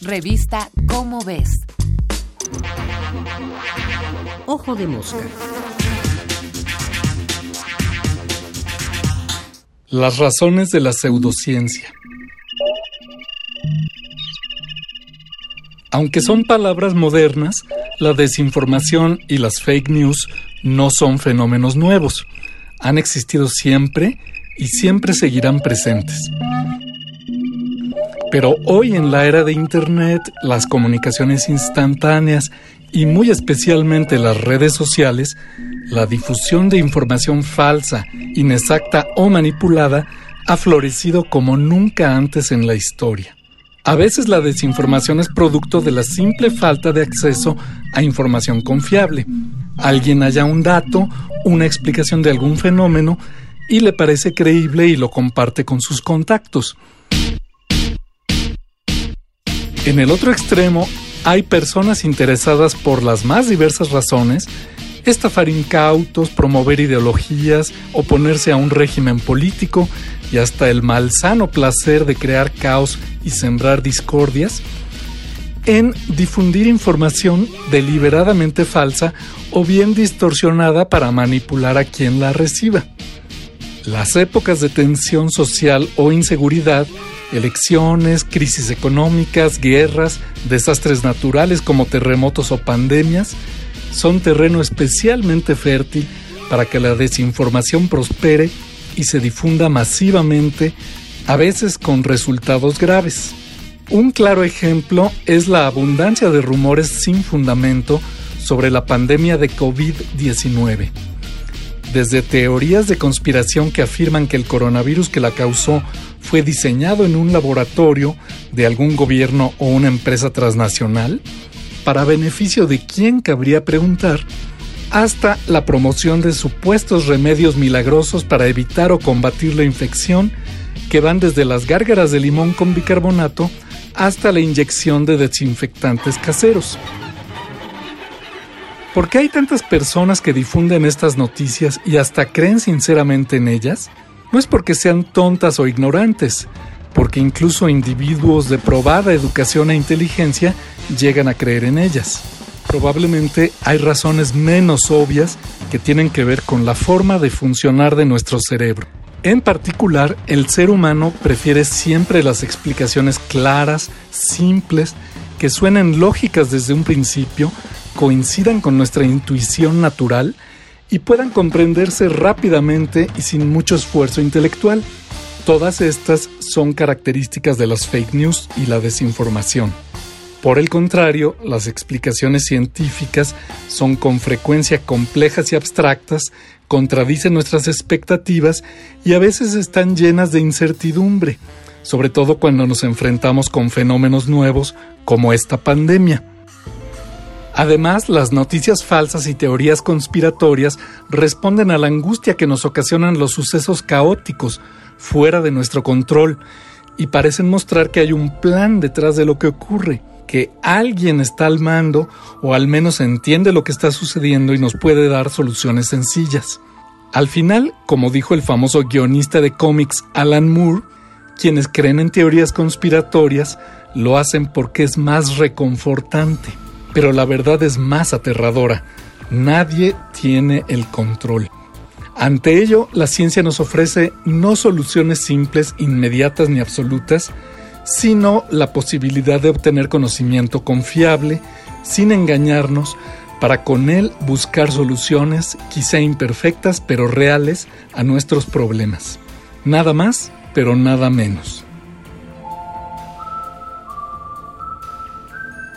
Revista Cómo ves. Ojo de mosca. Las razones de la pseudociencia. Aunque son palabras modernas, la desinformación y las fake news no son fenómenos nuevos. Han existido siempre y siempre seguirán presentes. Pero hoy en la era de Internet, las comunicaciones instantáneas y muy especialmente las redes sociales, la difusión de información falsa, inexacta o manipulada ha florecido como nunca antes en la historia. A veces la desinformación es producto de la simple falta de acceso a información confiable. Alguien halla un dato, una explicación de algún fenómeno y le parece creíble y lo comparte con sus contactos. En el otro extremo, hay personas interesadas por las más diversas razones, estafar incautos, promover ideologías, oponerse a un régimen político y hasta el malsano placer de crear caos y sembrar discordias, en difundir información deliberadamente falsa o bien distorsionada para manipular a quien la reciba. Las épocas de tensión social o inseguridad Elecciones, crisis económicas, guerras, desastres naturales como terremotos o pandemias son terreno especialmente fértil para que la desinformación prospere y se difunda masivamente, a veces con resultados graves. Un claro ejemplo es la abundancia de rumores sin fundamento sobre la pandemia de COVID-19. Desde teorías de conspiración que afirman que el coronavirus que la causó fue diseñado en un laboratorio de algún gobierno o una empresa transnacional, para beneficio de quien cabría preguntar, hasta la promoción de supuestos remedios milagrosos para evitar o combatir la infección, que van desde las gárgaras de limón con bicarbonato hasta la inyección de desinfectantes caseros. ¿Por qué hay tantas personas que difunden estas noticias y hasta creen sinceramente en ellas? No es porque sean tontas o ignorantes, porque incluso individuos de probada educación e inteligencia llegan a creer en ellas. Probablemente hay razones menos obvias que tienen que ver con la forma de funcionar de nuestro cerebro. En particular, el ser humano prefiere siempre las explicaciones claras, simples, que suenen lógicas desde un principio, coincidan con nuestra intuición natural y puedan comprenderse rápidamente y sin mucho esfuerzo intelectual. Todas estas son características de las fake news y la desinformación. Por el contrario, las explicaciones científicas son con frecuencia complejas y abstractas, contradicen nuestras expectativas y a veces están llenas de incertidumbre, sobre todo cuando nos enfrentamos con fenómenos nuevos como esta pandemia. Además, las noticias falsas y teorías conspiratorias responden a la angustia que nos ocasionan los sucesos caóticos, fuera de nuestro control, y parecen mostrar que hay un plan detrás de lo que ocurre, que alguien está al mando o al menos entiende lo que está sucediendo y nos puede dar soluciones sencillas. Al final, como dijo el famoso guionista de cómics Alan Moore, quienes creen en teorías conspiratorias lo hacen porque es más reconfortante. Pero la verdad es más aterradora. Nadie tiene el control. Ante ello, la ciencia nos ofrece no soluciones simples, inmediatas ni absolutas, sino la posibilidad de obtener conocimiento confiable, sin engañarnos, para con él buscar soluciones, quizá imperfectas, pero reales, a nuestros problemas. Nada más, pero nada menos.